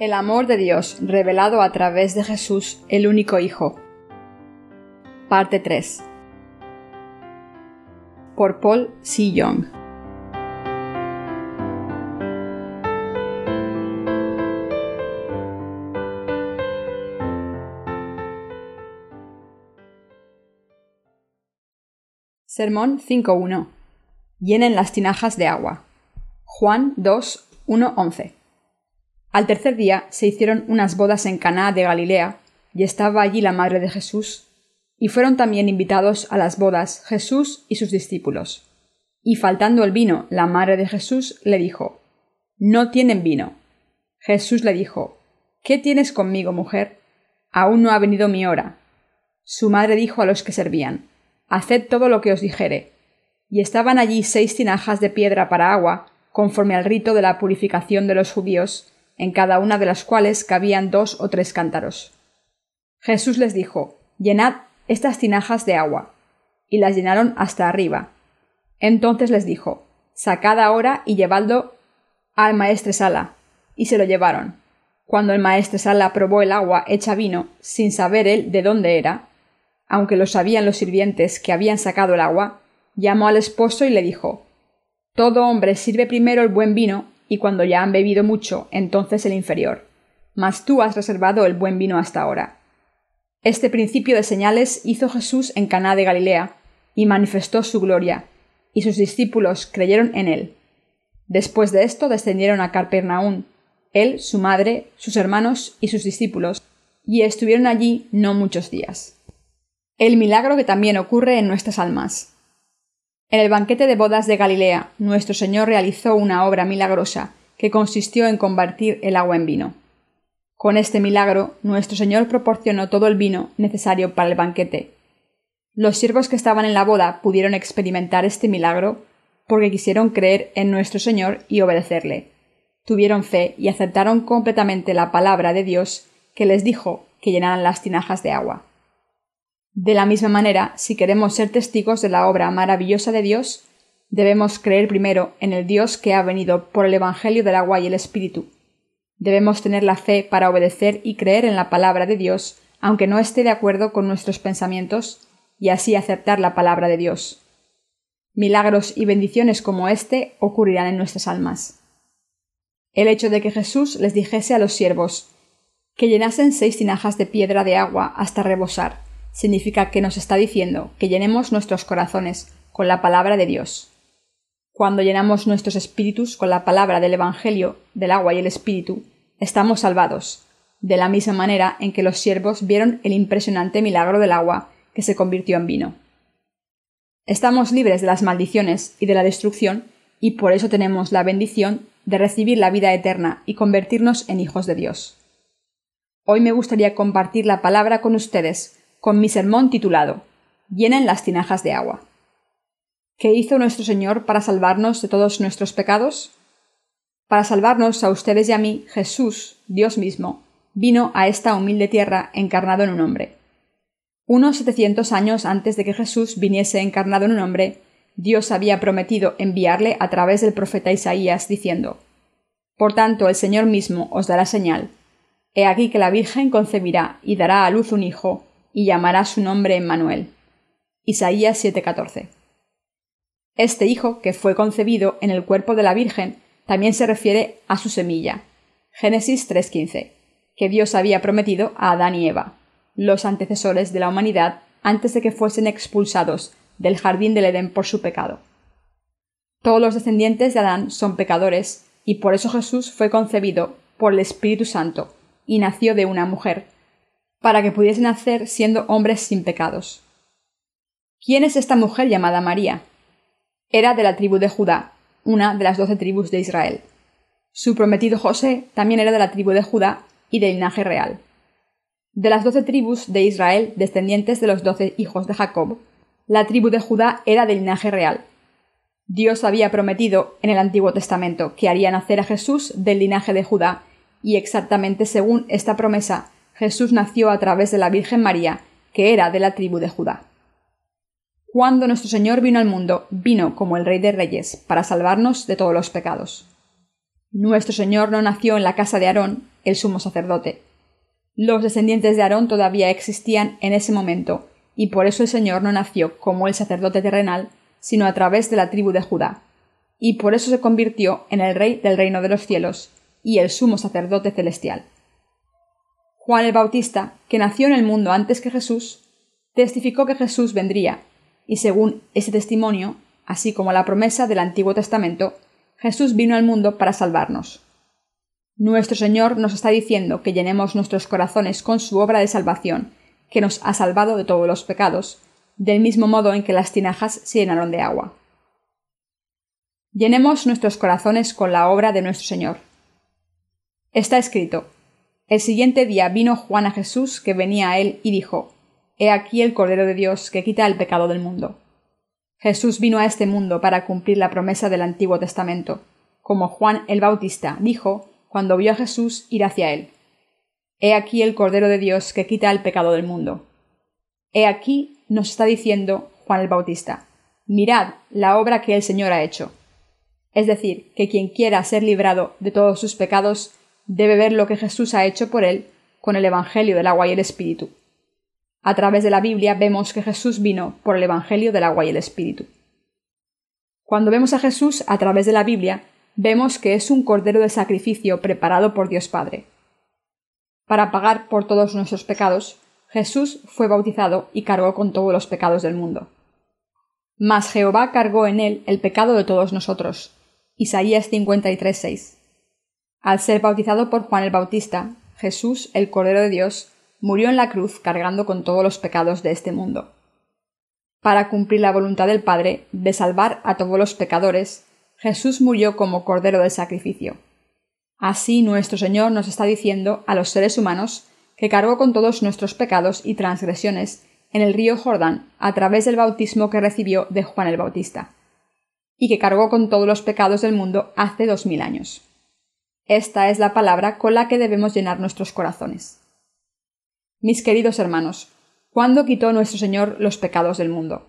El amor de Dios revelado a través de Jesús, el único Hijo. Parte 3. Por Paul C. Young. Sermón 5.1. Llenen las tinajas de agua. Juan 2, 11. Al tercer día se hicieron unas bodas en Caná de Galilea, y estaba allí la madre de Jesús, y fueron también invitados a las bodas Jesús y sus discípulos. Y faltando el vino, la madre de Jesús le dijo No tienen vino. Jesús le dijo ¿Qué tienes conmigo, mujer? Aún no ha venido mi hora. Su madre dijo a los que servían Haced todo lo que os dijere. Y estaban allí seis tinajas de piedra para agua, conforme al rito de la purificación de los judíos, en cada una de las cuales cabían dos o tres cántaros. Jesús les dijo Llenad estas tinajas de agua. Y las llenaron hasta arriba. Entonces les dijo Sacad ahora y llevadlo al maestresala. Y se lo llevaron. Cuando el maestresala probó el agua hecha vino, sin saber él de dónde era, aunque lo sabían los sirvientes que habían sacado el agua, llamó al esposo y le dijo Todo hombre sirve primero el buen vino y cuando ya han bebido mucho, entonces el inferior. Mas tú has reservado el buen vino hasta ahora. Este principio de señales hizo Jesús en Caná de Galilea, y manifestó su gloria, y sus discípulos creyeron en él. Después de esto descendieron a Carpernaún, él, su madre, sus hermanos y sus discípulos, y estuvieron allí no muchos días. El milagro que también ocurre en nuestras almas. En el banquete de bodas de Galilea, nuestro Señor realizó una obra milagrosa que consistió en convertir el agua en vino. Con este milagro, nuestro Señor proporcionó todo el vino necesario para el banquete. Los siervos que estaban en la boda pudieron experimentar este milagro porque quisieron creer en nuestro Señor y obedecerle. Tuvieron fe y aceptaron completamente la palabra de Dios que les dijo que llenaran las tinajas de agua. De la misma manera, si queremos ser testigos de la obra maravillosa de Dios, debemos creer primero en el Dios que ha venido por el Evangelio del agua y el Espíritu. Debemos tener la fe para obedecer y creer en la palabra de Dios, aunque no esté de acuerdo con nuestros pensamientos, y así aceptar la palabra de Dios. Milagros y bendiciones como este ocurrirán en nuestras almas. El hecho de que Jesús les dijese a los siervos que llenasen seis tinajas de piedra de agua hasta rebosar, significa que nos está diciendo que llenemos nuestros corazones con la palabra de Dios. Cuando llenamos nuestros espíritus con la palabra del Evangelio, del agua y el Espíritu, estamos salvados, de la misma manera en que los siervos vieron el impresionante milagro del agua que se convirtió en vino. Estamos libres de las maldiciones y de la destrucción, y por eso tenemos la bendición de recibir la vida eterna y convertirnos en hijos de Dios. Hoy me gustaría compartir la palabra con ustedes con mi sermón titulado Llenen las tinajas de agua. ¿Qué hizo nuestro Señor para salvarnos de todos nuestros pecados? Para salvarnos a ustedes y a mí, Jesús, Dios mismo, vino a esta humilde tierra encarnado en un hombre. Unos setecientos años antes de que Jesús viniese encarnado en un hombre, Dios había prometido enviarle a través del profeta Isaías, diciendo Por tanto, el Señor mismo os dará señal. He aquí que la Virgen concebirá y dará a luz un hijo, y llamará su nombre Emmanuel. Isaías 7:14. Este hijo, que fue concebido en el cuerpo de la Virgen, también se refiere a su semilla. Génesis 3:15, que Dios había prometido a Adán y Eva, los antecesores de la humanidad antes de que fuesen expulsados del jardín del Edén por su pecado. Todos los descendientes de Adán son pecadores, y por eso Jesús fue concebido por el Espíritu Santo y nació de una mujer, para que pudiesen nacer siendo hombres sin pecados. ¿Quién es esta mujer llamada María? Era de la tribu de Judá, una de las doce tribus de Israel. Su prometido José también era de la tribu de Judá y del linaje real. De las doce tribus de Israel, descendientes de los doce hijos de Jacob, la tribu de Judá era del linaje real. Dios había prometido en el Antiguo Testamento que haría nacer a Jesús del linaje de Judá, y exactamente según esta promesa Jesús nació a través de la Virgen María, que era de la tribu de Judá. Cuando nuestro Señor vino al mundo, vino como el Rey de Reyes, para salvarnos de todos los pecados. Nuestro Señor no nació en la casa de Aarón, el sumo sacerdote. Los descendientes de Aarón todavía existían en ese momento, y por eso el Señor no nació como el sacerdote terrenal, sino a través de la tribu de Judá, y por eso se convirtió en el rey del reino de los cielos y el sumo sacerdote celestial. Juan el Bautista, que nació en el mundo antes que Jesús, testificó que Jesús vendría, y según ese testimonio, así como la promesa del Antiguo Testamento, Jesús vino al mundo para salvarnos. Nuestro Señor nos está diciendo que llenemos nuestros corazones con su obra de salvación, que nos ha salvado de todos los pecados, del mismo modo en que las tinajas se llenaron de agua. Llenemos nuestros corazones con la obra de nuestro Señor. Está escrito El siguiente día vino Juan a Jesús que venía a él y dijo He aquí el Cordero de Dios que quita el pecado del mundo. Jesús vino a este mundo para cumplir la promesa del Antiguo Testamento, como Juan el Bautista dijo cuando vio a Jesús ir hacia él. He aquí el Cordero de Dios que quita el pecado del mundo. He aquí nos está diciendo Juan el Bautista, mirad la obra que el Señor ha hecho. Es decir, que quien quiera ser librado de todos sus pecados debe ver lo que Jesús ha hecho por él con el Evangelio del agua y el Espíritu. A través de la Biblia vemos que Jesús vino por el Evangelio del agua y el Espíritu. Cuando vemos a Jesús a través de la Biblia, vemos que es un cordero de sacrificio preparado por Dios Padre para pagar por todos nuestros pecados, Jesús fue bautizado y cargó con todos los pecados del mundo. Mas Jehová cargó en él el pecado de todos nosotros. Isaías 53:6. Al ser bautizado por Juan el Bautista, Jesús, el Cordero de Dios, murió en la cruz cargando con todos los pecados de este mundo. Para cumplir la voluntad del Padre de salvar a todos los pecadores, Jesús murió como Cordero de sacrificio. Así nuestro Señor nos está diciendo a los seres humanos que cargó con todos nuestros pecados y transgresiones en el río Jordán a través del bautismo que recibió de Juan el Bautista, y que cargó con todos los pecados del mundo hace dos mil años. Esta es la palabra con la que debemos llenar nuestros corazones. Mis queridos hermanos, ¿cuándo quitó nuestro Señor los pecados del mundo?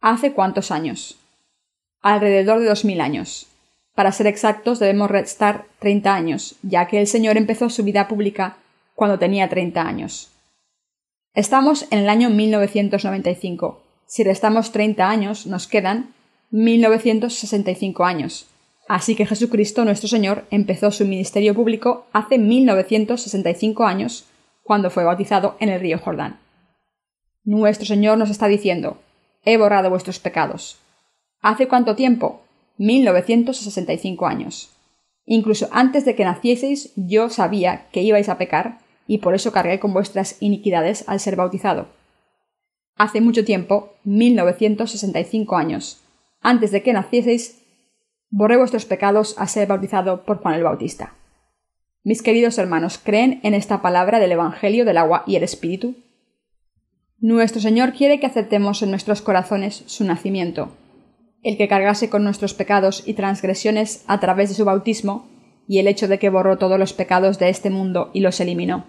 ¿Hace cuántos años? Alrededor de dos mil años. Para ser exactos, debemos restar 30 años, ya que el Señor empezó su vida pública cuando tenía 30 años. Estamos en el año 1995. Si restamos 30 años, nos quedan 1965 años. Así que Jesucristo nuestro Señor empezó su ministerio público hace 1965 años, cuando fue bautizado en el río Jordán. Nuestro Señor nos está diciendo, he borrado vuestros pecados. ¿Hace cuánto tiempo? 1965 años. Incluso antes de que nacieseis yo sabía que ibais a pecar, y por eso cargué con vuestras iniquidades al ser bautizado. Hace mucho tiempo, 1965 años, antes de que nacieseis, borré vuestros pecados al ser bautizado por Juan el Bautista. Mis queridos hermanos, ¿creen en esta palabra del Evangelio del agua y el Espíritu? Nuestro Señor quiere que aceptemos en nuestros corazones su nacimiento, el que cargase con nuestros pecados y transgresiones a través de su bautismo, y el hecho de que borró todos los pecados de este mundo y los eliminó.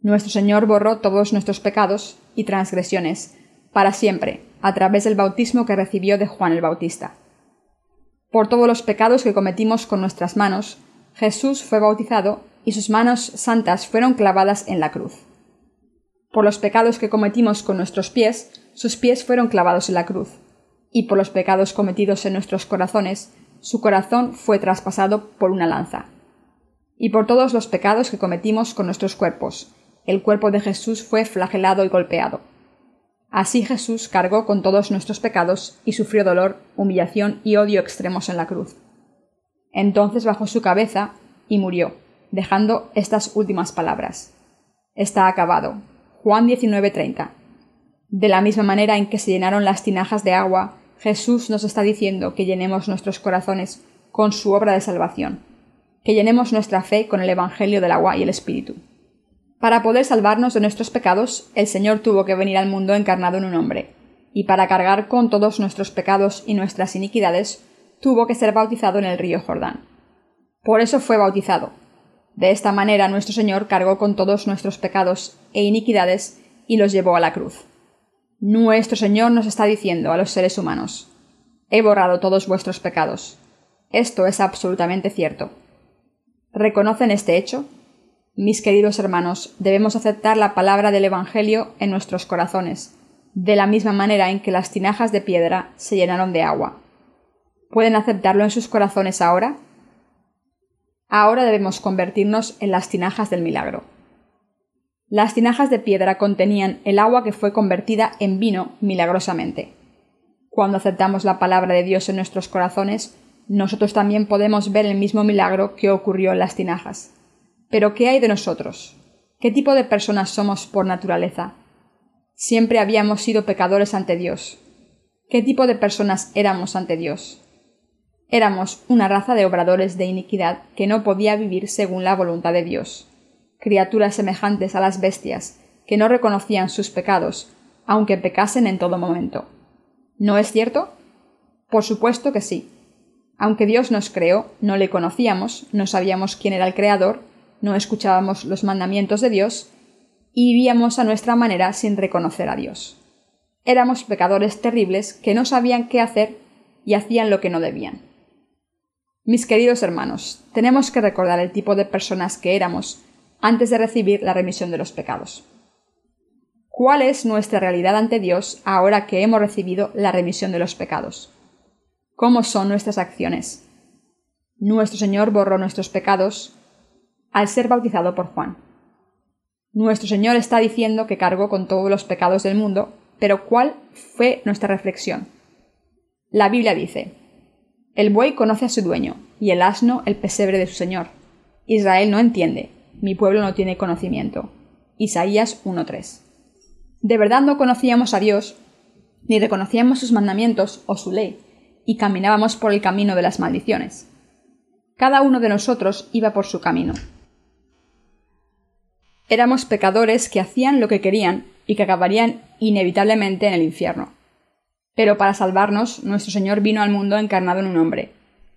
Nuestro Señor borró todos nuestros pecados y transgresiones, para siempre, a través del bautismo que recibió de Juan el Bautista. Por todos los pecados que cometimos con nuestras manos, Jesús fue bautizado y sus manos santas fueron clavadas en la cruz. Por los pecados que cometimos con nuestros pies, sus pies fueron clavados en la cruz y por los pecados cometidos en nuestros corazones, su corazón fue traspasado por una lanza. Y por todos los pecados que cometimos con nuestros cuerpos, el cuerpo de Jesús fue flagelado y golpeado. Así Jesús cargó con todos nuestros pecados y sufrió dolor, humillación y odio extremos en la cruz. Entonces bajó su cabeza y murió, dejando estas últimas palabras. Está acabado. Juan 19:30. De la misma manera en que se llenaron las tinajas de agua Jesús nos está diciendo que llenemos nuestros corazones con su obra de salvación, que llenemos nuestra fe con el Evangelio del agua y el Espíritu. Para poder salvarnos de nuestros pecados, el Señor tuvo que venir al mundo encarnado en un hombre, y para cargar con todos nuestros pecados y nuestras iniquidades, tuvo que ser bautizado en el río Jordán. Por eso fue bautizado. De esta manera nuestro Señor cargó con todos nuestros pecados e iniquidades y los llevó a la cruz. Nuestro Señor nos está diciendo a los seres humanos, he borrado todos vuestros pecados. Esto es absolutamente cierto. ¿Reconocen este hecho? Mis queridos hermanos, debemos aceptar la palabra del Evangelio en nuestros corazones, de la misma manera en que las tinajas de piedra se llenaron de agua. ¿Pueden aceptarlo en sus corazones ahora? Ahora debemos convertirnos en las tinajas del milagro. Las tinajas de piedra contenían el agua que fue convertida en vino milagrosamente. Cuando aceptamos la palabra de Dios en nuestros corazones, nosotros también podemos ver el mismo milagro que ocurrió en las tinajas. Pero ¿qué hay de nosotros? ¿Qué tipo de personas somos por naturaleza? Siempre habíamos sido pecadores ante Dios. ¿Qué tipo de personas éramos ante Dios? Éramos una raza de obradores de iniquidad que no podía vivir según la voluntad de Dios, criaturas semejantes a las bestias, que no reconocían sus pecados, aunque pecasen en todo momento. ¿No es cierto? Por supuesto que sí. Aunque Dios nos creó, no le conocíamos, no sabíamos quién era el Creador, no escuchábamos los mandamientos de Dios y vivíamos a nuestra manera sin reconocer a Dios. Éramos pecadores terribles que no sabían qué hacer y hacían lo que no debían. Mis queridos hermanos, tenemos que recordar el tipo de personas que éramos antes de recibir la remisión de los pecados. ¿Cuál es nuestra realidad ante Dios ahora que hemos recibido la remisión de los pecados? ¿Cómo son nuestras acciones? Nuestro Señor borró nuestros pecados al ser bautizado por Juan. Nuestro Señor está diciendo que cargó con todos los pecados del mundo, pero ¿cuál fue nuestra reflexión? La Biblia dice, El buey conoce a su dueño, y el asno el pesebre de su Señor. Israel no entiende, mi pueblo no tiene conocimiento. Isaías 1.3. ¿De verdad no conocíamos a Dios, ni reconocíamos sus mandamientos o su ley, y caminábamos por el camino de las maldiciones? Cada uno de nosotros iba por su camino, Éramos pecadores que hacían lo que querían y que acabarían inevitablemente en el infierno. Pero para salvarnos, nuestro Señor vino al mundo encarnado en un hombre.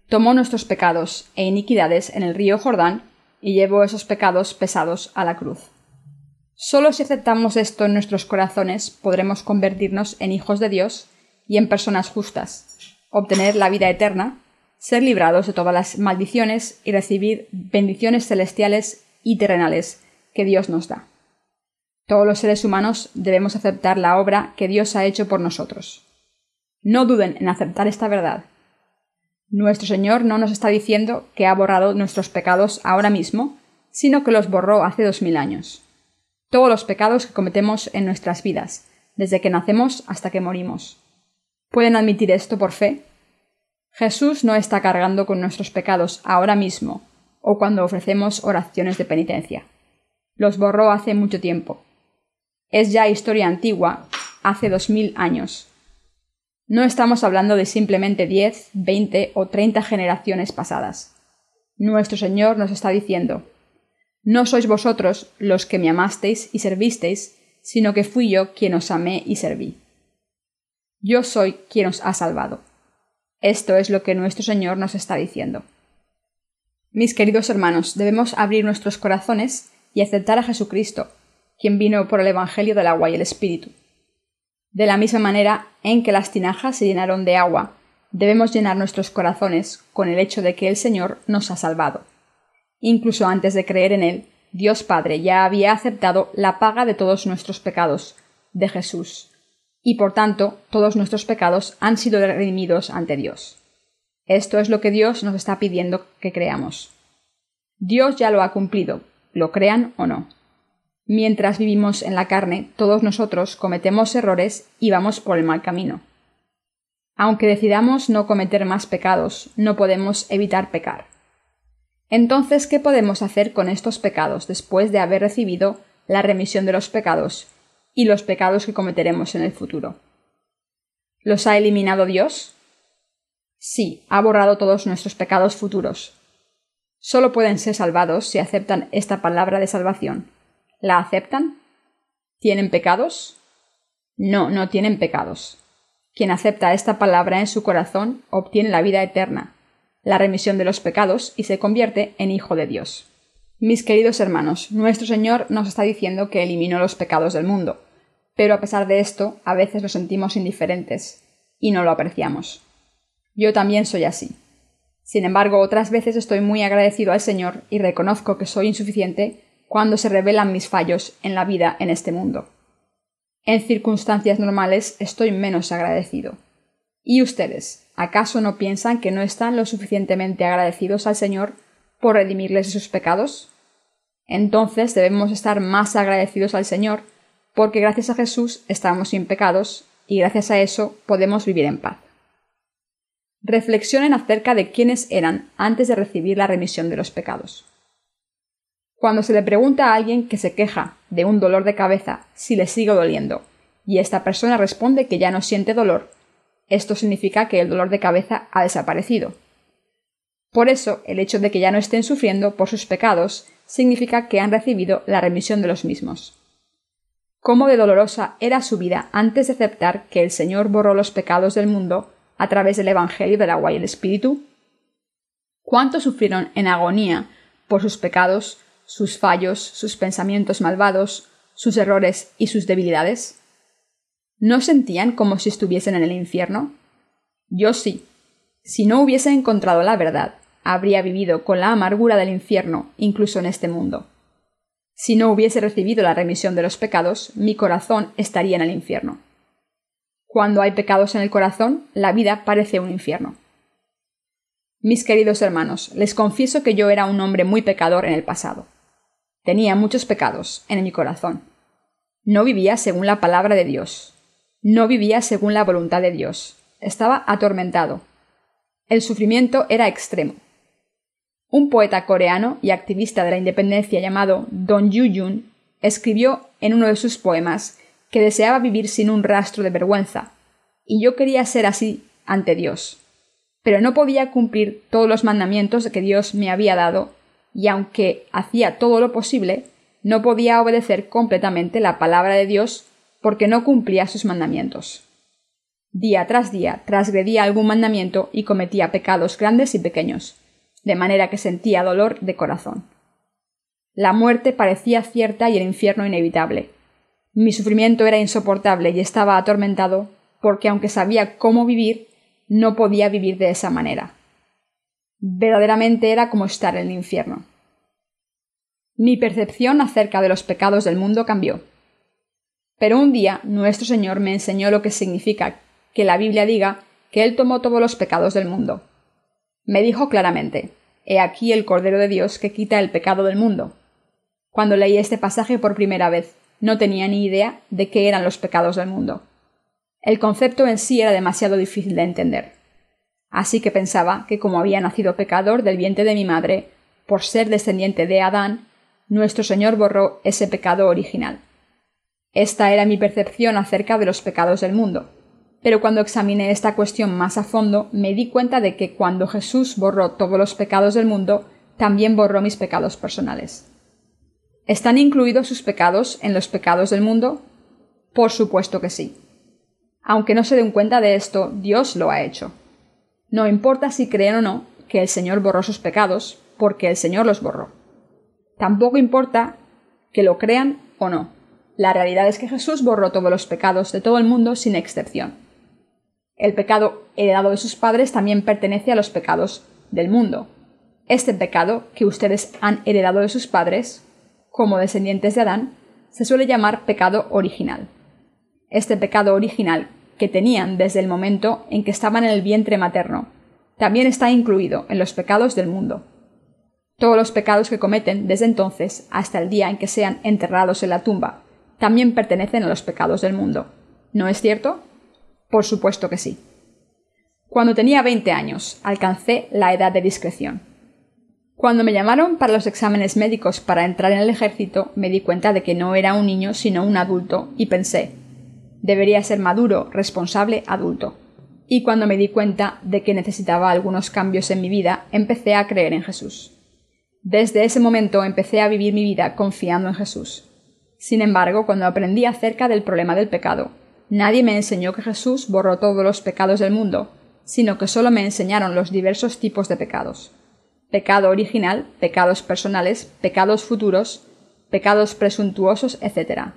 Tomó nuestros pecados e iniquidades en el río Jordán y llevó esos pecados pesados a la cruz. Solo si aceptamos esto en nuestros corazones podremos convertirnos en hijos de Dios y en personas justas, obtener la vida eterna, ser librados de todas las maldiciones y recibir bendiciones celestiales y terrenales que Dios nos da. Todos los seres humanos debemos aceptar la obra que Dios ha hecho por nosotros. No duden en aceptar esta verdad. Nuestro Señor no nos está diciendo que ha borrado nuestros pecados ahora mismo, sino que los borró hace dos mil años. Todos los pecados que cometemos en nuestras vidas, desde que nacemos hasta que morimos. ¿Pueden admitir esto por fe? Jesús no está cargando con nuestros pecados ahora mismo, o cuando ofrecemos oraciones de penitencia. Los borró hace mucho tiempo. Es ya historia antigua, hace dos mil años. No estamos hablando de simplemente diez, veinte o treinta generaciones pasadas. Nuestro Señor nos está diciendo No sois vosotros los que me amasteis y servisteis, sino que fui yo quien os amé y serví. Yo soy quien os ha salvado. Esto es lo que nuestro Señor nos está diciendo. Mis queridos hermanos, debemos abrir nuestros corazones y aceptar a Jesucristo, quien vino por el Evangelio del agua y el Espíritu. De la misma manera en que las tinajas se llenaron de agua, debemos llenar nuestros corazones con el hecho de que el Señor nos ha salvado. Incluso antes de creer en Él, Dios Padre ya había aceptado la paga de todos nuestros pecados, de Jesús, y por tanto todos nuestros pecados han sido redimidos ante Dios. Esto es lo que Dios nos está pidiendo que creamos. Dios ya lo ha cumplido, lo crean o no. Mientras vivimos en la carne, todos nosotros cometemos errores y vamos por el mal camino. Aunque decidamos no cometer más pecados, no podemos evitar pecar. Entonces, ¿qué podemos hacer con estos pecados después de haber recibido la remisión de los pecados y los pecados que cometeremos en el futuro? ¿Los ha eliminado Dios? Sí, ha borrado todos nuestros pecados futuros, Solo pueden ser salvados si aceptan esta palabra de salvación. ¿La aceptan? ¿Tienen pecados? No, no tienen pecados. Quien acepta esta palabra en su corazón obtiene la vida eterna, la remisión de los pecados y se convierte en hijo de Dios. Mis queridos hermanos, nuestro Señor nos está diciendo que eliminó los pecados del mundo, pero a pesar de esto, a veces nos sentimos indiferentes y no lo apreciamos. Yo también soy así. Sin embargo, otras veces estoy muy agradecido al Señor y reconozco que soy insuficiente cuando se revelan mis fallos en la vida en este mundo. En circunstancias normales estoy menos agradecido. ¿Y ustedes, acaso no piensan que no están lo suficientemente agradecidos al Señor por redimirles de sus pecados? Entonces debemos estar más agradecidos al Señor, porque gracias a Jesús estamos sin pecados y gracias a eso podemos vivir en paz. Reflexionen acerca de quiénes eran antes de recibir la remisión de los pecados. Cuando se le pregunta a alguien que se queja de un dolor de cabeza si le sigue doliendo, y esta persona responde que ya no siente dolor, esto significa que el dolor de cabeza ha desaparecido. Por eso, el hecho de que ya no estén sufriendo por sus pecados significa que han recibido la remisión de los mismos. Cómo de dolorosa era su vida antes de aceptar que el Señor borró los pecados del mundo a través del Evangelio del agua y el Espíritu. Cuánto sufrieron en agonía por sus pecados, sus fallos, sus pensamientos malvados, sus errores y sus debilidades. ¿No sentían como si estuviesen en el infierno? Yo sí. Si no hubiese encontrado la verdad, habría vivido con la amargura del infierno incluso en este mundo. Si no hubiese recibido la remisión de los pecados, mi corazón estaría en el infierno. Cuando hay pecados en el corazón, la vida parece un infierno. Mis queridos hermanos, les confieso que yo era un hombre muy pecador en el pasado. Tenía muchos pecados en mi corazón. No vivía según la palabra de Dios. No vivía según la voluntad de Dios. Estaba atormentado. El sufrimiento era extremo. Un poeta coreano y activista de la independencia llamado Don Yu escribió en uno de sus poemas que deseaba vivir sin un rastro de vergüenza, y yo quería ser así ante Dios. Pero no podía cumplir todos los mandamientos que Dios me había dado, y aunque hacía todo lo posible, no podía obedecer completamente la palabra de Dios porque no cumplía sus mandamientos. Día tras día transgredía algún mandamiento y cometía pecados grandes y pequeños, de manera que sentía dolor de corazón. La muerte parecía cierta y el infierno inevitable. Mi sufrimiento era insoportable y estaba atormentado porque aunque sabía cómo vivir, no podía vivir de esa manera. Verdaderamente era como estar en el infierno. Mi percepción acerca de los pecados del mundo cambió. Pero un día nuestro Señor me enseñó lo que significa que la Biblia diga que Él tomó todos los pecados del mundo. Me dijo claramente He aquí el Cordero de Dios que quita el pecado del mundo. Cuando leí este pasaje por primera vez, no tenía ni idea de qué eran los pecados del mundo. El concepto en sí era demasiado difícil de entender. Así que pensaba que como había nacido pecador del vientre de mi madre, por ser descendiente de Adán, nuestro Señor borró ese pecado original. Esta era mi percepción acerca de los pecados del mundo pero cuando examiné esta cuestión más a fondo me di cuenta de que cuando Jesús borró todos los pecados del mundo, también borró mis pecados personales. ¿Están incluidos sus pecados en los pecados del mundo? Por supuesto que sí. Aunque no se den cuenta de esto, Dios lo ha hecho. No importa si creen o no que el Señor borró sus pecados, porque el Señor los borró. Tampoco importa que lo crean o no. La realidad es que Jesús borró todos los pecados de todo el mundo sin excepción. El pecado heredado de sus padres también pertenece a los pecados del mundo. Este pecado que ustedes han heredado de sus padres, como descendientes de Adán, se suele llamar pecado original. Este pecado original que tenían desde el momento en que estaban en el vientre materno, también está incluido en los pecados del mundo. Todos los pecados que cometen desde entonces hasta el día en que sean enterrados en la tumba, también pertenecen a los pecados del mundo. ¿No es cierto? Por supuesto que sí. Cuando tenía 20 años, alcancé la edad de discreción. Cuando me llamaron para los exámenes médicos para entrar en el ejército, me di cuenta de que no era un niño sino un adulto y pensé debería ser maduro, responsable, adulto. Y cuando me di cuenta de que necesitaba algunos cambios en mi vida, empecé a creer en Jesús. Desde ese momento empecé a vivir mi vida confiando en Jesús. Sin embargo, cuando aprendí acerca del problema del pecado, Nadie me enseñó que Jesús borró todos los pecados del mundo, sino que solo me enseñaron los diversos tipos de pecados. Pecado original, pecados personales, pecados futuros, pecados presuntuosos, etc.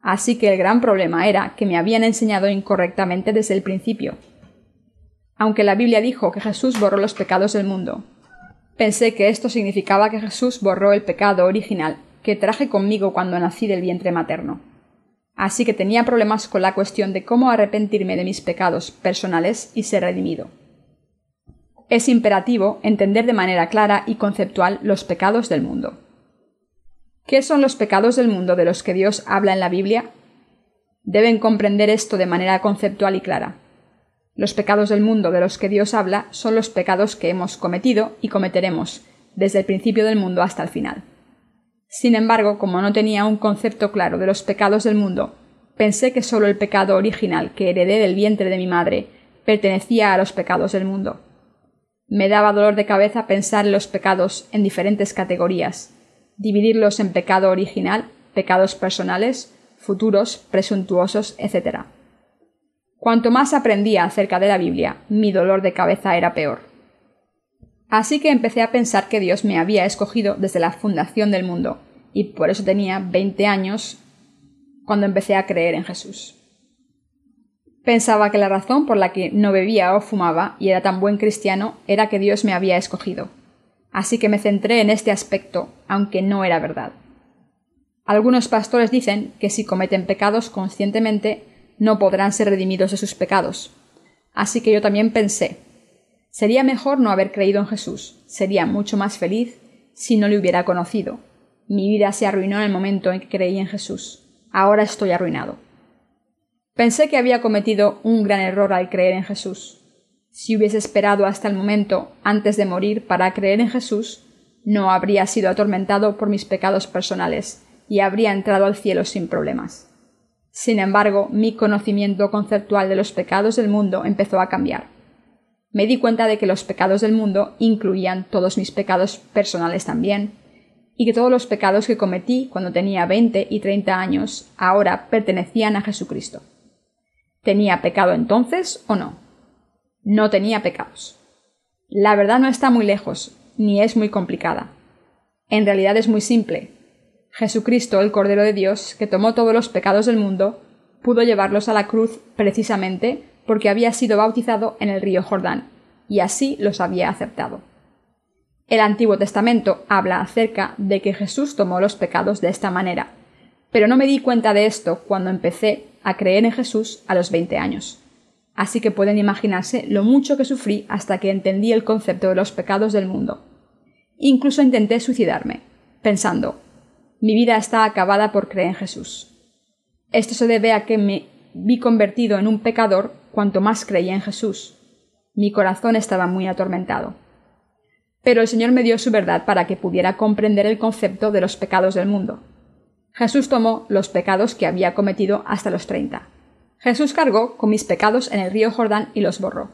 Así que el gran problema era que me habían enseñado incorrectamente desde el principio. aunque la Biblia dijo que Jesús borró los pecados del mundo. Pensé que esto significaba que Jesús borró el pecado original que traje conmigo cuando nací del vientre materno. Así que tenía problemas con la cuestión de cómo arrepentirme de mis pecados personales y ser redimido. Es imperativo entender de manera clara y conceptual los pecados del mundo. ¿Qué son los pecados del mundo de los que Dios habla en la Biblia? Deben comprender esto de manera conceptual y clara. Los pecados del mundo de los que Dios habla son los pecados que hemos cometido y cometeremos, desde el principio del mundo hasta el final. Sin embargo, como no tenía un concepto claro de los pecados del mundo, pensé que solo el pecado original que heredé del vientre de mi madre pertenecía a los pecados del mundo. Me daba dolor de cabeza pensar en los pecados en diferentes categorías, dividirlos en pecado original, pecados personales, futuros, presuntuosos, etc. Cuanto más aprendía acerca de la Biblia, mi dolor de cabeza era peor. Así que empecé a pensar que Dios me había escogido desde la fundación del mundo, y por eso tenía 20 años cuando empecé a creer en Jesús. Pensaba que la razón por la que no bebía o fumaba y era tan buen cristiano era que Dios me había escogido. Así que me centré en este aspecto, aunque no era verdad. Algunos pastores dicen que si cometen pecados conscientemente no podrán ser redimidos de sus pecados. Así que yo también pensé, sería mejor no haber creído en Jesús, sería mucho más feliz si no le hubiera conocido. Mi vida se arruinó en el momento en que creí en Jesús. Ahora estoy arruinado. Pensé que había cometido un gran error al creer en Jesús. Si hubiese esperado hasta el momento antes de morir para creer en Jesús, no habría sido atormentado por mis pecados personales y habría entrado al cielo sin problemas. Sin embargo, mi conocimiento conceptual de los pecados del mundo empezó a cambiar. Me di cuenta de que los pecados del mundo incluían todos mis pecados personales también, y que todos los pecados que cometí cuando tenía 20 y 30 años ahora pertenecían a Jesucristo. ¿Tenía pecado entonces o no? No tenía pecados. La verdad no está muy lejos, ni es muy complicada. En realidad es muy simple, Jesucristo, el Cordero de Dios, que tomó todos los pecados del mundo, pudo llevarlos a la cruz precisamente porque había sido bautizado en el río Jordán, y así los había aceptado. El Antiguo Testamento habla acerca de que Jesús tomó los pecados de esta manera, pero no me di cuenta de esto cuando empecé a creer en Jesús a los 20 años. Así que pueden imaginarse lo mucho que sufrí hasta que entendí el concepto de los pecados del mundo. Incluso intenté suicidarme, pensando, mi vida está acabada por creer en Jesús. Esto se debe a que me vi convertido en un pecador cuanto más creía en Jesús. Mi corazón estaba muy atormentado. Pero el Señor me dio su verdad para que pudiera comprender el concepto de los pecados del mundo. Jesús tomó los pecados que había cometido hasta los treinta. Jesús cargó con mis pecados en el río Jordán y los borró.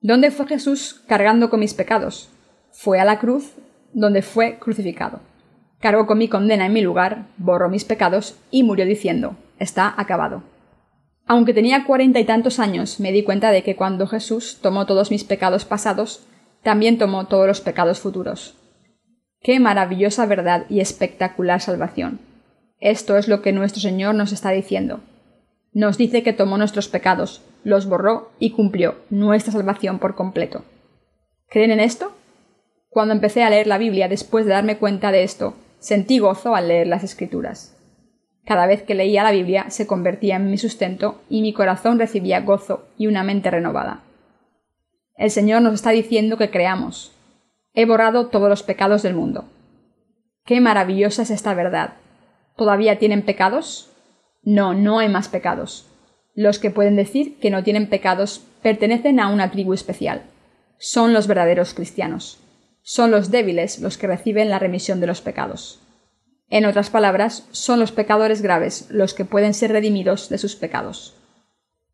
¿Dónde fue Jesús cargando con mis pecados? Fue a la cruz, donde fue crucificado cargó con mi condena en mi lugar, borró mis pecados y murió diciendo Está acabado. Aunque tenía cuarenta y tantos años, me di cuenta de que cuando Jesús tomó todos mis pecados pasados, también tomó todos los pecados futuros. Qué maravillosa verdad y espectacular salvación. Esto es lo que nuestro Señor nos está diciendo. Nos dice que tomó nuestros pecados, los borró y cumplió nuestra salvación por completo. ¿Creen en esto? Cuando empecé a leer la Biblia después de darme cuenta de esto, Sentí gozo al leer las escrituras. Cada vez que leía la Biblia se convertía en mi sustento y mi corazón recibía gozo y una mente renovada. El Señor nos está diciendo que creamos. He borrado todos los pecados del mundo. Qué maravillosa es esta verdad. ¿Todavía tienen pecados? No, no hay más pecados. Los que pueden decir que no tienen pecados pertenecen a una tribu especial. Son los verdaderos cristianos. Son los débiles los que reciben la remisión de los pecados. En otras palabras, son los pecadores graves los que pueden ser redimidos de sus pecados.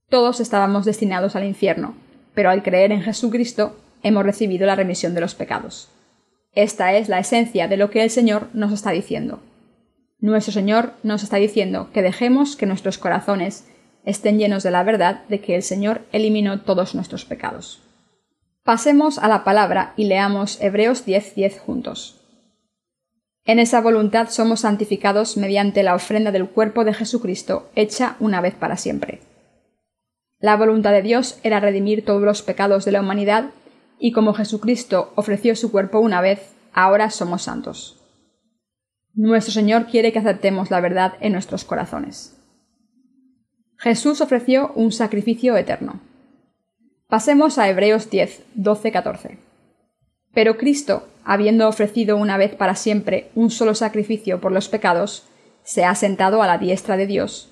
Todos estábamos destinados al infierno, pero al creer en Jesucristo hemos recibido la remisión de los pecados. Esta es la esencia de lo que el Señor nos está diciendo. Nuestro Señor nos está diciendo que dejemos que nuestros corazones estén llenos de la verdad de que el Señor eliminó todos nuestros pecados. Pasemos a la palabra y leamos Hebreos 10:10 juntos. En esa voluntad somos santificados mediante la ofrenda del cuerpo de Jesucristo, hecha una vez para siempre. La voluntad de Dios era redimir todos los pecados de la humanidad, y como Jesucristo ofreció su cuerpo una vez, ahora somos santos. Nuestro Señor quiere que aceptemos la verdad en nuestros corazones. Jesús ofreció un sacrificio eterno. Pasemos a Hebreos 10, 12, 14. Pero Cristo, habiendo ofrecido una vez para siempre un solo sacrificio por los pecados, se ha sentado a la diestra de Dios,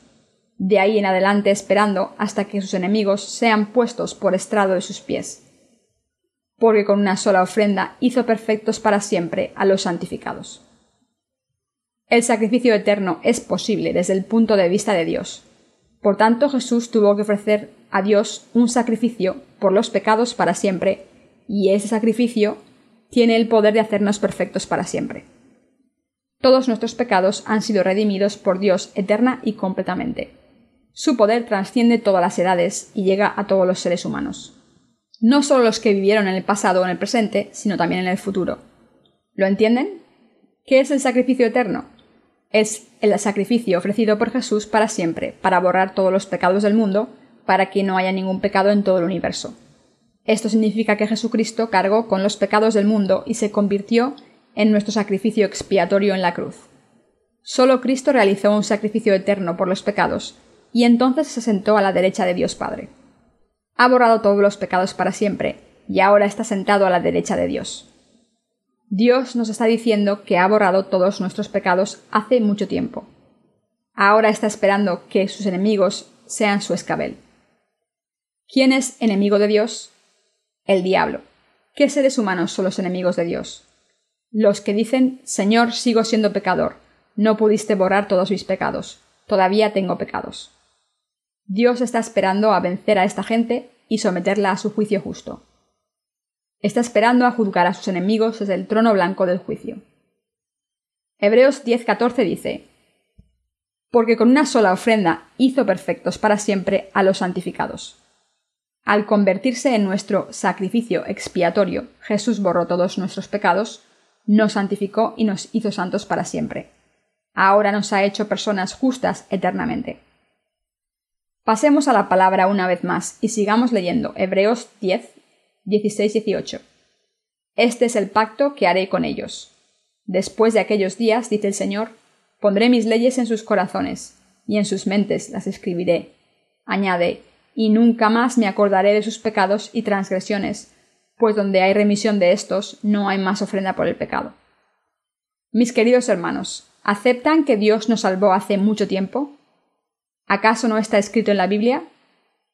de ahí en adelante esperando hasta que sus enemigos sean puestos por estrado de sus pies. Porque con una sola ofrenda hizo perfectos para siempre a los santificados. El sacrificio eterno es posible desde el punto de vista de Dios. Por tanto, Jesús tuvo que ofrecer a Dios un sacrificio por los pecados para siempre, y ese sacrificio tiene el poder de hacernos perfectos para siempre. Todos nuestros pecados han sido redimidos por Dios eterna y completamente. Su poder trasciende todas las edades y llega a todos los seres humanos. No solo los que vivieron en el pasado o en el presente, sino también en el futuro. ¿Lo entienden? ¿Qué es el sacrificio eterno? Es el sacrificio ofrecido por Jesús para siempre, para borrar todos los pecados del mundo, para que no haya ningún pecado en todo el universo. Esto significa que Jesucristo cargó con los pecados del mundo y se convirtió en nuestro sacrificio expiatorio en la cruz. Solo Cristo realizó un sacrificio eterno por los pecados, y entonces se sentó a la derecha de Dios Padre. Ha borrado todos los pecados para siempre, y ahora está sentado a la derecha de Dios. Dios nos está diciendo que ha borrado todos nuestros pecados hace mucho tiempo. Ahora está esperando que sus enemigos sean su escabel. ¿Quién es enemigo de Dios? el diablo. ¿Qué seres humanos son los enemigos de Dios? Los que dicen Señor, sigo siendo pecador, no pudiste borrar todos mis pecados, todavía tengo pecados. Dios está esperando a vencer a esta gente y someterla a su juicio justo. Está esperando a juzgar a sus enemigos desde el trono blanco del juicio. Hebreos 10:14 dice, Porque con una sola ofrenda hizo perfectos para siempre a los santificados. Al convertirse en nuestro sacrificio expiatorio, Jesús borró todos nuestros pecados, nos santificó y nos hizo santos para siempre. Ahora nos ha hecho personas justas eternamente. Pasemos a la palabra una vez más y sigamos leyendo Hebreos 10, 16, 18. Este es el pacto que haré con ellos. Después de aquellos días, dice el Señor, pondré mis leyes en sus corazones, y en sus mentes las escribiré. Añade, y nunca más me acordaré de sus pecados y transgresiones, pues donde hay remisión de estos no hay más ofrenda por el pecado. Mis queridos hermanos, ¿aceptan que Dios nos salvó hace mucho tiempo? ¿Acaso no está escrito en la Biblia?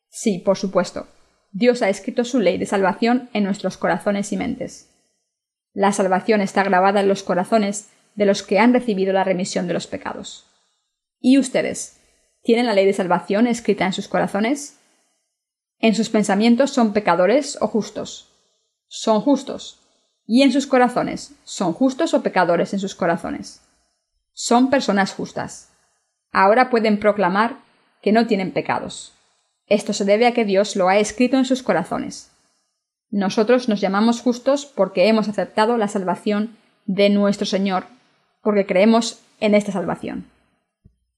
Sí, por supuesto. Dios ha escrito su ley de salvación en nuestros corazones y mentes. La salvación está grabada en los corazones de los que han recibido la remisión de los pecados. ¿Y ustedes? ¿Tienen la ley de salvación escrita en sus corazones? En sus pensamientos son pecadores o justos. Son justos. Y en sus corazones, ¿son justos o pecadores en sus corazones? Son personas justas. Ahora pueden proclamar que no tienen pecados. Esto se debe a que Dios lo ha escrito en sus corazones. Nosotros nos llamamos justos porque hemos aceptado la salvación de nuestro Señor, porque creemos en esta salvación.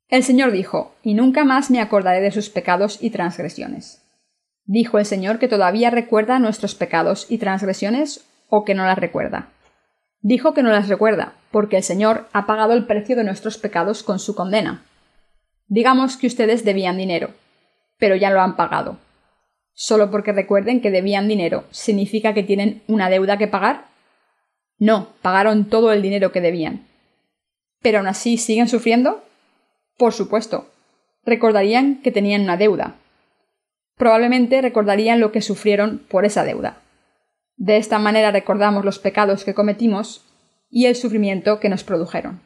El Señor dijo, y nunca más me acordaré de sus pecados y transgresiones. ¿Dijo el Señor que todavía recuerda nuestros pecados y transgresiones o que no las recuerda? Dijo que no las recuerda, porque el Señor ha pagado el precio de nuestros pecados con su condena. Digamos que ustedes debían dinero, pero ya lo han pagado. ¿Solo porque recuerden que debían dinero significa que tienen una deuda que pagar? No, pagaron todo el dinero que debían. ¿Pero aún así siguen sufriendo? Por supuesto. Recordarían que tenían una deuda, probablemente recordarían lo que sufrieron por esa deuda. De esta manera recordamos los pecados que cometimos y el sufrimiento que nos produjeron.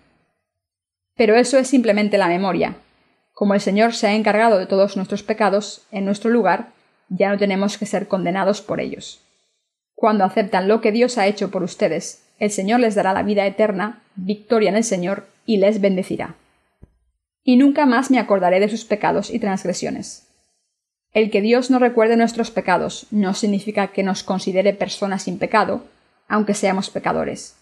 Pero eso es simplemente la memoria. Como el Señor se ha encargado de todos nuestros pecados en nuestro lugar, ya no tenemos que ser condenados por ellos. Cuando aceptan lo que Dios ha hecho por ustedes, el Señor les dará la vida eterna, victoria en el Señor, y les bendecirá. Y nunca más me acordaré de sus pecados y transgresiones. El que Dios no recuerde nuestros pecados no significa que nos considere personas sin pecado, aunque seamos pecadores.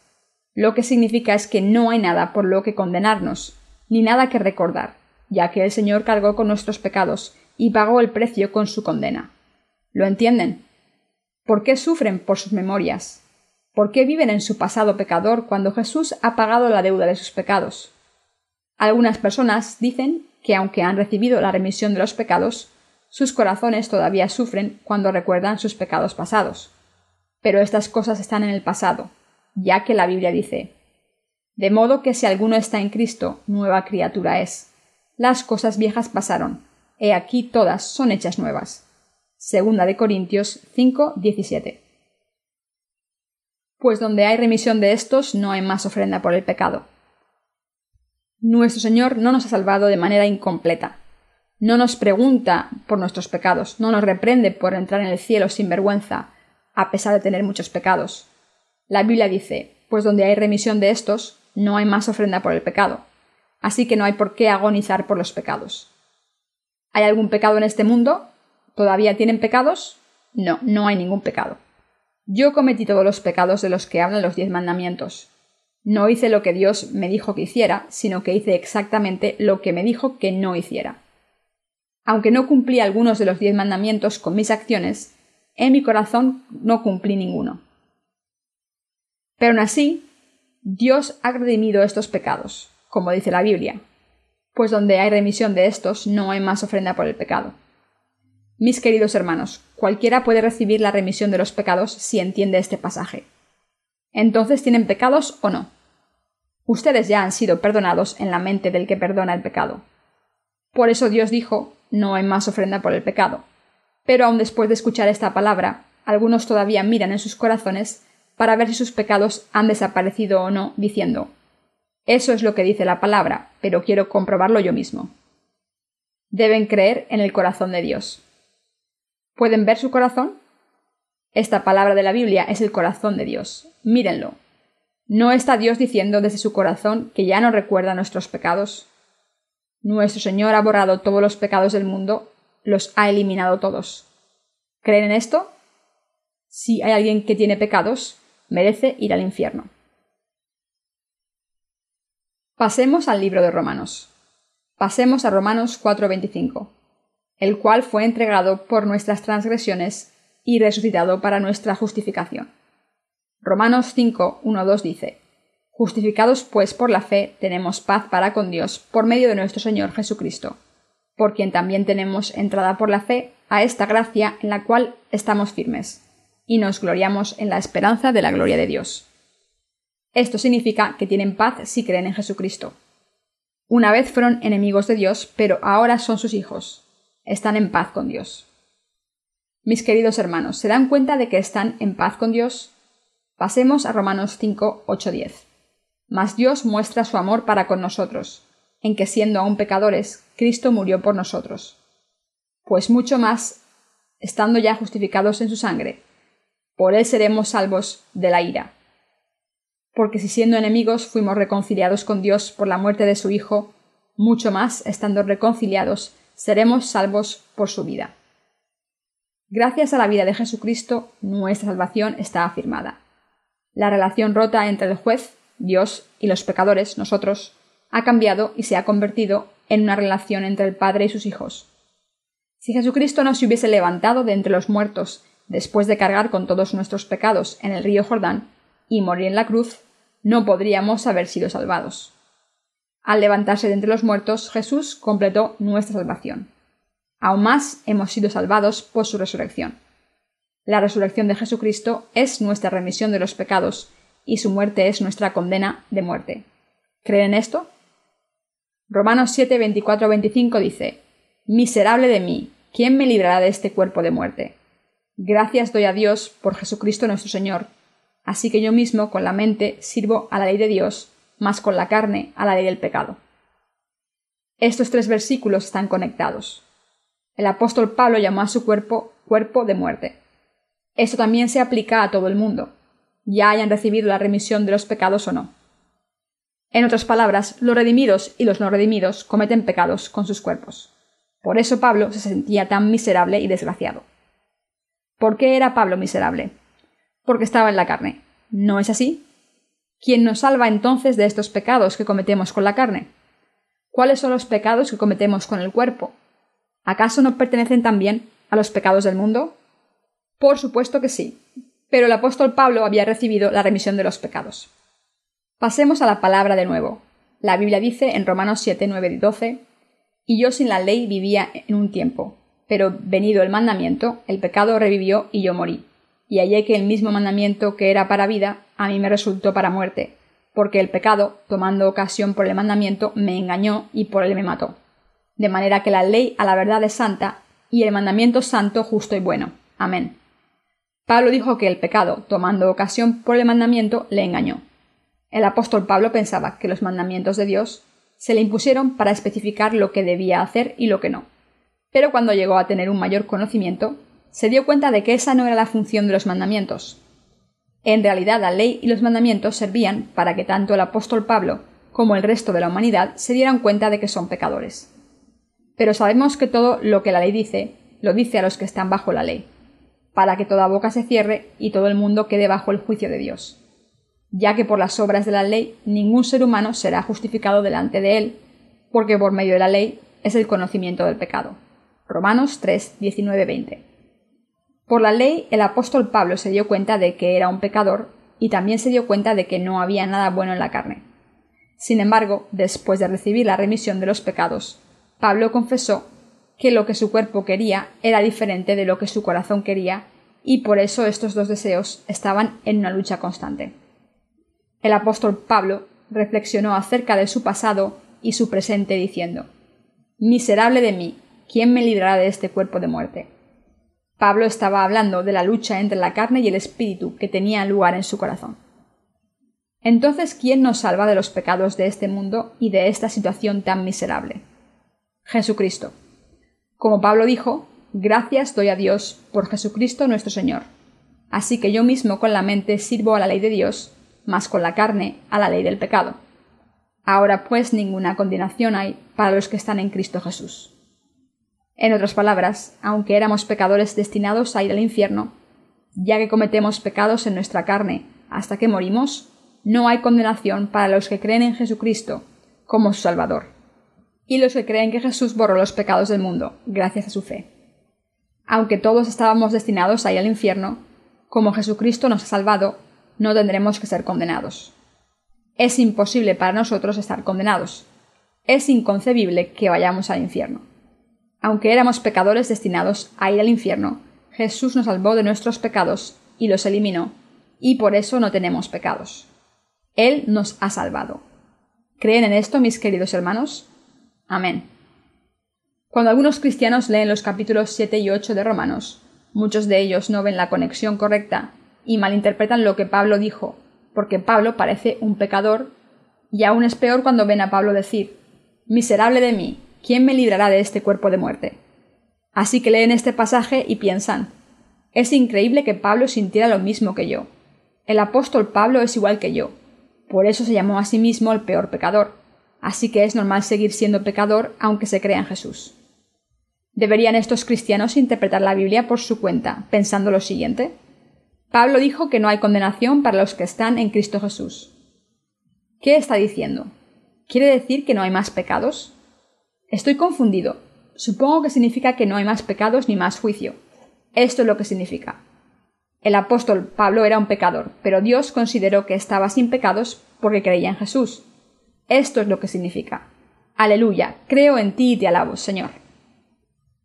Lo que significa es que no hay nada por lo que condenarnos, ni nada que recordar, ya que el Señor cargó con nuestros pecados y pagó el precio con su condena. ¿Lo entienden? ¿Por qué sufren por sus memorias? ¿Por qué viven en su pasado pecador cuando Jesús ha pagado la deuda de sus pecados? Algunas personas dicen que aunque han recibido la remisión de los pecados, sus corazones todavía sufren cuando recuerdan sus pecados pasados. Pero estas cosas están en el pasado, ya que la Biblia dice De modo que si alguno está en Cristo, nueva criatura es. Las cosas viejas pasaron, he aquí todas son hechas nuevas. Segunda de Corintios 5, 17. Pues donde hay remisión de estos, no hay más ofrenda por el pecado. Nuestro Señor no nos ha salvado de manera incompleta. No nos pregunta por nuestros pecados, no nos reprende por entrar en el cielo sin vergüenza, a pesar de tener muchos pecados. La Biblia dice, pues donde hay remisión de estos, no hay más ofrenda por el pecado. Así que no hay por qué agonizar por los pecados. ¿Hay algún pecado en este mundo? ¿Todavía tienen pecados? No, no hay ningún pecado. Yo cometí todos los pecados de los que hablan los diez mandamientos. No hice lo que Dios me dijo que hiciera, sino que hice exactamente lo que me dijo que no hiciera. Aunque no cumplí algunos de los diez mandamientos con mis acciones, en mi corazón no cumplí ninguno. Pero aún así, Dios ha redimido estos pecados, como dice la Biblia, pues donde hay remisión de estos no hay más ofrenda por el pecado. Mis queridos hermanos, cualquiera puede recibir la remisión de los pecados si entiende este pasaje. Entonces, ¿tienen pecados o no? Ustedes ya han sido perdonados en la mente del que perdona el pecado. Por eso Dios dijo, no hay más ofrenda por el pecado. Pero aun después de escuchar esta palabra, algunos todavía miran en sus corazones para ver si sus pecados han desaparecido o no, diciendo, eso es lo que dice la palabra, pero quiero comprobarlo yo mismo. Deben creer en el corazón de Dios. ¿Pueden ver su corazón? Esta palabra de la Biblia es el corazón de Dios. Mírenlo. ¿No está Dios diciendo desde su corazón que ya no recuerda nuestros pecados? Nuestro Señor ha borrado todos los pecados del mundo, los ha eliminado todos. ¿Creen en esto? Si hay alguien que tiene pecados, merece ir al infierno. Pasemos al libro de Romanos. Pasemos a Romanos 4:25 el cual fue entregado por nuestras transgresiones y resucitado para nuestra justificación. Romanos 5, 1, 2 dice, Justificados pues por la fe tenemos paz para con Dios por medio de nuestro Señor Jesucristo, por quien también tenemos entrada por la fe a esta gracia en la cual estamos firmes, y nos gloriamos en la esperanza de la gloria de Dios. Esto significa que tienen paz si creen en Jesucristo. Una vez fueron enemigos de Dios, pero ahora son sus hijos están en paz con Dios. Mis queridos hermanos, ¿se dan cuenta de que están en paz con Dios? Pasemos a Romanos 5, 8, 10. Mas Dios muestra su amor para con nosotros, en que siendo aún pecadores, Cristo murió por nosotros. Pues mucho más, estando ya justificados en su sangre, por él seremos salvos de la ira. Porque si siendo enemigos fuimos reconciliados con Dios por la muerte de su Hijo, mucho más, estando reconciliados, seremos salvos por su vida. Gracias a la vida de Jesucristo, nuestra salvación está afirmada. La relación rota entre el juez, Dios, y los pecadores, nosotros, ha cambiado y se ha convertido en una relación entre el Padre y sus hijos. Si Jesucristo no se hubiese levantado de entre los muertos después de cargar con todos nuestros pecados en el río Jordán y morir en la cruz, no podríamos haber sido salvados. Al levantarse de entre los muertos, Jesús completó nuestra salvación. Aún más hemos sido salvados por su resurrección. La resurrección de Jesucristo es nuestra remisión de los pecados y su muerte es nuestra condena de muerte. ¿Creen esto? Romanos 7, 24, 25 dice, Miserable de mí, ¿quién me librará de este cuerpo de muerte? Gracias doy a Dios por Jesucristo nuestro Señor. Así que yo mismo con la mente sirvo a la ley de Dios, más con la carne a la ley del pecado. Estos tres versículos están conectados. El apóstol Pablo llamó a su cuerpo cuerpo de muerte. Esto también se aplica a todo el mundo, ya hayan recibido la remisión de los pecados o no. En otras palabras, los redimidos y los no redimidos cometen pecados con sus cuerpos. Por eso Pablo se sentía tan miserable y desgraciado. ¿Por qué era Pablo miserable? Porque estaba en la carne. ¿No es así? ¿Quién nos salva entonces de estos pecados que cometemos con la carne? ¿Cuáles son los pecados que cometemos con el cuerpo? ¿Acaso no pertenecen también a los pecados del mundo? Por supuesto que sí, pero el apóstol Pablo había recibido la remisión de los pecados. Pasemos a la palabra de nuevo. La Biblia dice en Romanos 7, 9 y 12, Y yo sin la ley vivía en un tiempo, pero venido el mandamiento, el pecado revivió y yo morí. Y hallé que el mismo mandamiento que era para vida, a mí me resultó para muerte, porque el pecado, tomando ocasión por el mandamiento, me engañó y por él me mató. De manera que la ley a la verdad es santa, y el mandamiento santo, justo y bueno. Amén. Pablo dijo que el pecado, tomando ocasión por el mandamiento, le engañó. El apóstol Pablo pensaba que los mandamientos de Dios se le impusieron para especificar lo que debía hacer y lo que no. Pero cuando llegó a tener un mayor conocimiento, se dio cuenta de que esa no era la función de los mandamientos. En realidad la ley y los mandamientos servían para que tanto el apóstol Pablo como el resto de la humanidad se dieran cuenta de que son pecadores. Pero sabemos que todo lo que la ley dice, lo dice a los que están bajo la ley para que toda boca se cierre y todo el mundo quede bajo el juicio de Dios, ya que por las obras de la ley ningún ser humano será justificado delante de él, porque por medio de la ley es el conocimiento del pecado. Romanos 3, 19, 20. Por la ley el apóstol Pablo se dio cuenta de que era un pecador y también se dio cuenta de que no había nada bueno en la carne. Sin embargo, después de recibir la remisión de los pecados, Pablo confesó que lo que su cuerpo quería era diferente de lo que su corazón quería, y por eso estos dos deseos estaban en una lucha constante. El apóstol Pablo reflexionó acerca de su pasado y su presente diciendo Miserable de mí, ¿quién me librará de este cuerpo de muerte? Pablo estaba hablando de la lucha entre la carne y el espíritu que tenía lugar en su corazón. Entonces, ¿quién nos salva de los pecados de este mundo y de esta situación tan miserable? Jesucristo. Como Pablo dijo, gracias doy a Dios por Jesucristo nuestro Señor. Así que yo mismo con la mente sirvo a la ley de Dios, mas con la carne a la ley del pecado. Ahora pues ninguna condenación hay para los que están en Cristo Jesús. En otras palabras, aunque éramos pecadores destinados a ir al infierno, ya que cometemos pecados en nuestra carne hasta que morimos, no hay condenación para los que creen en Jesucristo como su Salvador y los que creen que Jesús borró los pecados del mundo, gracias a su fe. Aunque todos estábamos destinados a ir al infierno, como Jesucristo nos ha salvado, no tendremos que ser condenados. Es imposible para nosotros estar condenados. Es inconcebible que vayamos al infierno. Aunque éramos pecadores destinados a ir al infierno, Jesús nos salvó de nuestros pecados y los eliminó, y por eso no tenemos pecados. Él nos ha salvado. ¿Creen en esto, mis queridos hermanos? Amén. Cuando algunos cristianos leen los capítulos 7 y 8 de Romanos, muchos de ellos no ven la conexión correcta y malinterpretan lo que Pablo dijo, porque Pablo parece un pecador, y aún es peor cuando ven a Pablo decir Miserable de mí, ¿quién me librará de este cuerpo de muerte? Así que leen este pasaje y piensan Es increíble que Pablo sintiera lo mismo que yo. El apóstol Pablo es igual que yo. Por eso se llamó a sí mismo el peor pecador así que es normal seguir siendo pecador aunque se crea en Jesús. ¿Deberían estos cristianos interpretar la Biblia por su cuenta, pensando lo siguiente? Pablo dijo que no hay condenación para los que están en Cristo Jesús. ¿Qué está diciendo? ¿Quiere decir que no hay más pecados? Estoy confundido. Supongo que significa que no hay más pecados ni más juicio. Esto es lo que significa. El apóstol Pablo era un pecador, pero Dios consideró que estaba sin pecados porque creía en Jesús. Esto es lo que significa. Aleluya, creo en ti y te alabo, Señor.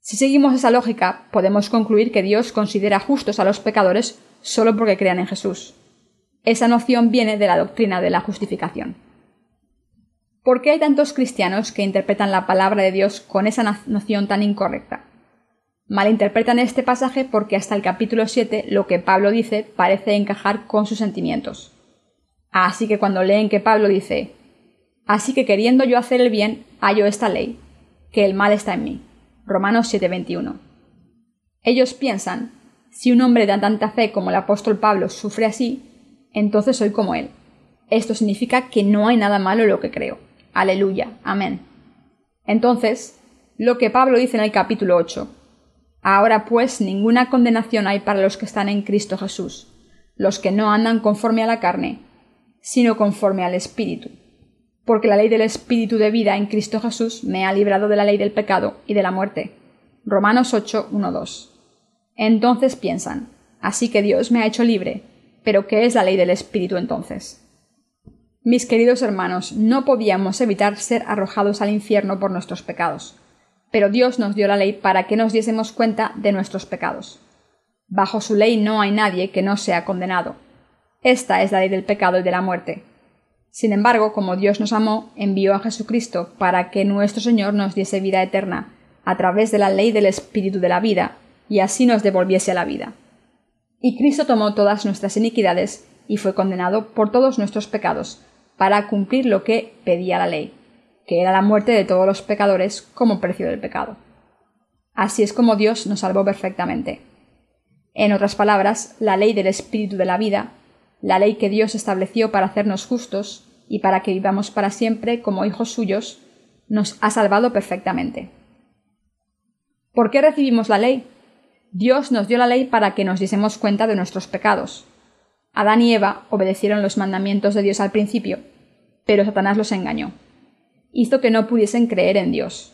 Si seguimos esa lógica, podemos concluir que Dios considera justos a los pecadores solo porque crean en Jesús. Esa noción viene de la doctrina de la justificación. ¿Por qué hay tantos cristianos que interpretan la palabra de Dios con esa noción tan incorrecta? Malinterpretan este pasaje porque hasta el capítulo 7 lo que Pablo dice parece encajar con sus sentimientos. Así que cuando leen que Pablo dice Así que queriendo yo hacer el bien, hallo esta ley, que el mal está en mí. Romanos 7:21. Ellos piensan, si un hombre de tanta fe como el apóstol Pablo sufre así, entonces soy como él. Esto significa que no hay nada malo en lo que creo. Aleluya. Amén. Entonces, lo que Pablo dice en el capítulo 8. Ahora pues ninguna condenación hay para los que están en Cristo Jesús, los que no andan conforme a la carne, sino conforme al Espíritu porque la ley del Espíritu de vida en Cristo Jesús me ha librado de la ley del pecado y de la muerte. Romanos 8, 1, 2. Entonces piensan, así que Dios me ha hecho libre, pero ¿qué es la ley del Espíritu entonces? Mis queridos hermanos, no podíamos evitar ser arrojados al infierno por nuestros pecados, pero Dios nos dio la ley para que nos diésemos cuenta de nuestros pecados. Bajo su ley no hay nadie que no sea condenado. Esta es la ley del pecado y de la muerte. Sin embargo, como Dios nos amó, envió a Jesucristo para que nuestro Señor nos diese vida eterna, a través de la ley del Espíritu de la vida, y así nos devolviese la vida. Y Cristo tomó todas nuestras iniquidades y fue condenado por todos nuestros pecados, para cumplir lo que pedía la ley, que era la muerte de todos los pecadores como precio del pecado. Así es como Dios nos salvó perfectamente. En otras palabras, la ley del espíritu de la vida, la ley que Dios estableció para hacernos justos y para que vivamos para siempre como hijos suyos, nos ha salvado perfectamente. ¿Por qué recibimos la ley? Dios nos dio la ley para que nos diésemos cuenta de nuestros pecados, Adán y Eva obedecieron los mandamientos de Dios al principio, pero Satanás los engañó. Hizo que no pudiesen creer en Dios.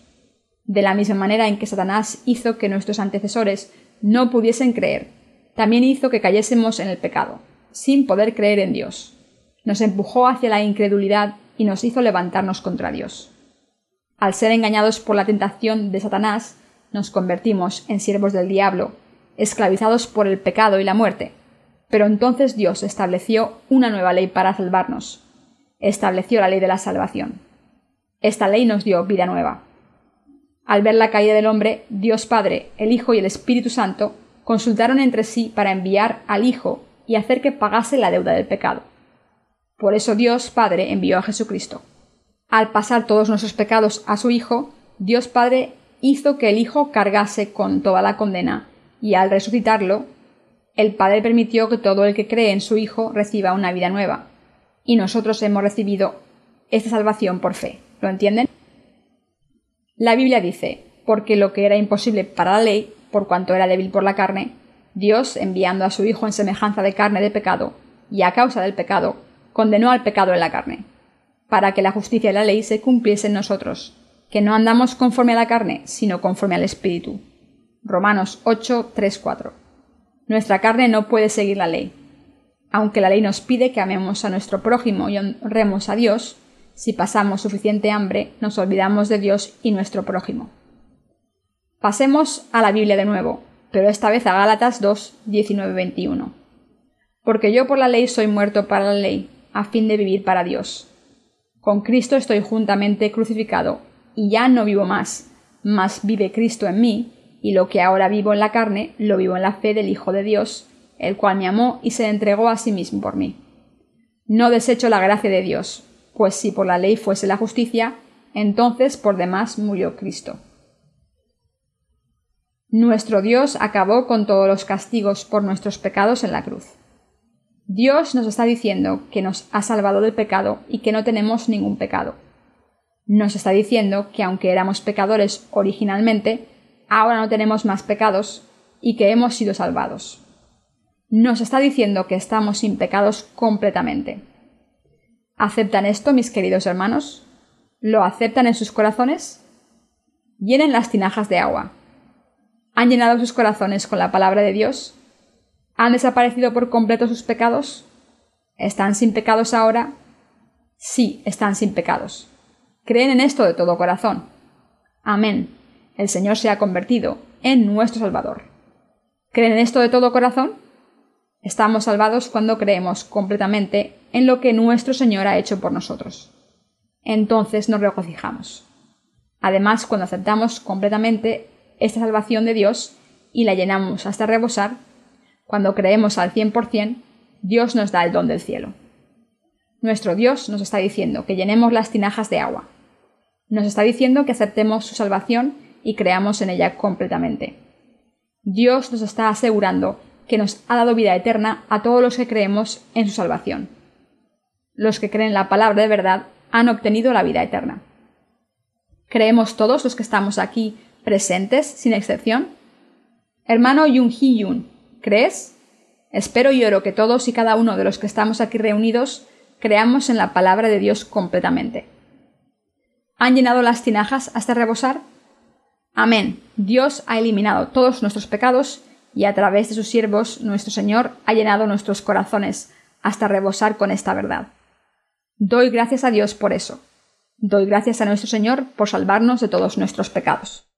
De la misma manera en que Satanás hizo que nuestros antecesores no pudiesen creer, también hizo que cayésemos en el pecado, sin poder creer en Dios. Nos empujó hacia la incredulidad y nos hizo levantarnos contra Dios. Al ser engañados por la tentación de Satanás, nos convertimos en siervos del diablo, esclavizados por el pecado y la muerte. Pero entonces Dios estableció una nueva ley para salvarnos. Estableció la ley de la salvación. Esta ley nos dio vida nueva. Al ver la caída del hombre, Dios Padre, el Hijo y el Espíritu Santo consultaron entre sí para enviar al Hijo y hacer que pagase la deuda del pecado. Por eso Dios Padre envió a Jesucristo. Al pasar todos nuestros pecados a su Hijo, Dios Padre hizo que el Hijo cargase con toda la condena, y al resucitarlo, el Padre permitió que todo el que cree en su Hijo reciba una vida nueva. Y nosotros hemos recibido esta salvación por fe. ¿Lo entienden? La Biblia dice, porque lo que era imposible para la ley, por cuanto era débil por la carne, Dios, enviando a su Hijo en semejanza de carne de pecado, y a causa del pecado, condenó al pecado en la carne, para que la justicia de la ley se cumpliese en nosotros, que no andamos conforme a la carne, sino conforme al Espíritu. Romanos 8, 3, 4. Nuestra carne no puede seguir la ley. Aunque la ley nos pide que amemos a nuestro prójimo y honremos a Dios, si pasamos suficiente hambre, nos olvidamos de Dios y nuestro prójimo. Pasemos a la Biblia de nuevo, pero esta vez a Gálatas 2, 19, 21. Porque yo por la ley soy muerto para la ley, a fin de vivir para Dios. Con Cristo estoy juntamente crucificado, y ya no vivo más, mas vive Cristo en mí, y lo que ahora vivo en la carne, lo vivo en la fe del Hijo de Dios, el cual me amó y se entregó a sí mismo por mí. No desecho la gracia de Dios, pues si por la ley fuese la justicia, entonces por demás murió Cristo. Nuestro Dios acabó con todos los castigos por nuestros pecados en la cruz. Dios nos está diciendo que nos ha salvado del pecado y que no tenemos ningún pecado. Nos está diciendo que aunque éramos pecadores originalmente, ahora no tenemos más pecados y que hemos sido salvados. Nos está diciendo que estamos sin pecados completamente. ¿Aceptan esto, mis queridos hermanos? ¿Lo aceptan en sus corazones? Llenen las tinajas de agua. ¿Han llenado sus corazones con la palabra de Dios? ¿Han desaparecido por completo sus pecados? ¿Están sin pecados ahora? Sí, están sin pecados. ¿Creen en esto de todo corazón? Amén el Señor se ha convertido en nuestro Salvador. ¿Creen en esto de todo corazón? Estamos salvados cuando creemos completamente en lo que nuestro Señor ha hecho por nosotros. Entonces nos regocijamos. Además, cuando aceptamos completamente esta salvación de Dios y la llenamos hasta rebosar, cuando creemos al 100%, Dios nos da el don del cielo. Nuestro Dios nos está diciendo que llenemos las tinajas de agua. Nos está diciendo que aceptemos su salvación y creamos en ella completamente. Dios nos está asegurando que nos ha dado vida eterna a todos los que creemos en su salvación. Los que creen la palabra de verdad han obtenido la vida eterna. ¿Creemos todos los que estamos aquí presentes, sin excepción? Hermano Yun Hee Yun, ¿crees? Espero y oro que todos y cada uno de los que estamos aquí reunidos creamos en la palabra de Dios completamente. ¿Han llenado las tinajas hasta rebosar? Amén. Dios ha eliminado todos nuestros pecados y a través de sus siervos nuestro Señor ha llenado nuestros corazones hasta rebosar con esta verdad. Doy gracias a Dios por eso. Doy gracias a nuestro Señor por salvarnos de todos nuestros pecados.